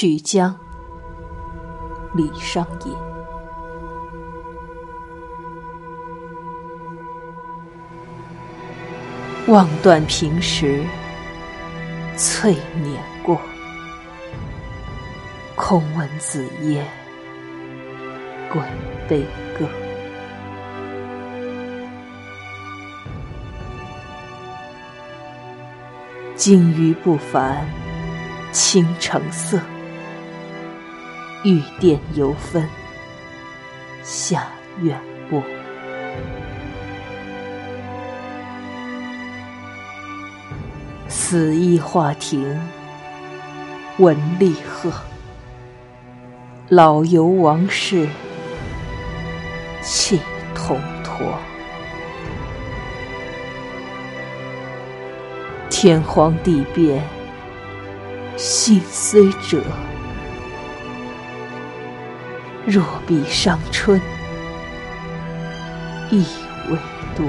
曲江，李商隐。望断平时，翠碾过。空闻紫烟，鬼悲歌。金鱼不凡，倾城色。玉殿犹分，下院波。死衣画亭，闻厉喝。老游王室，气统脱。天荒地变，心虽折。若比伤春，意味多。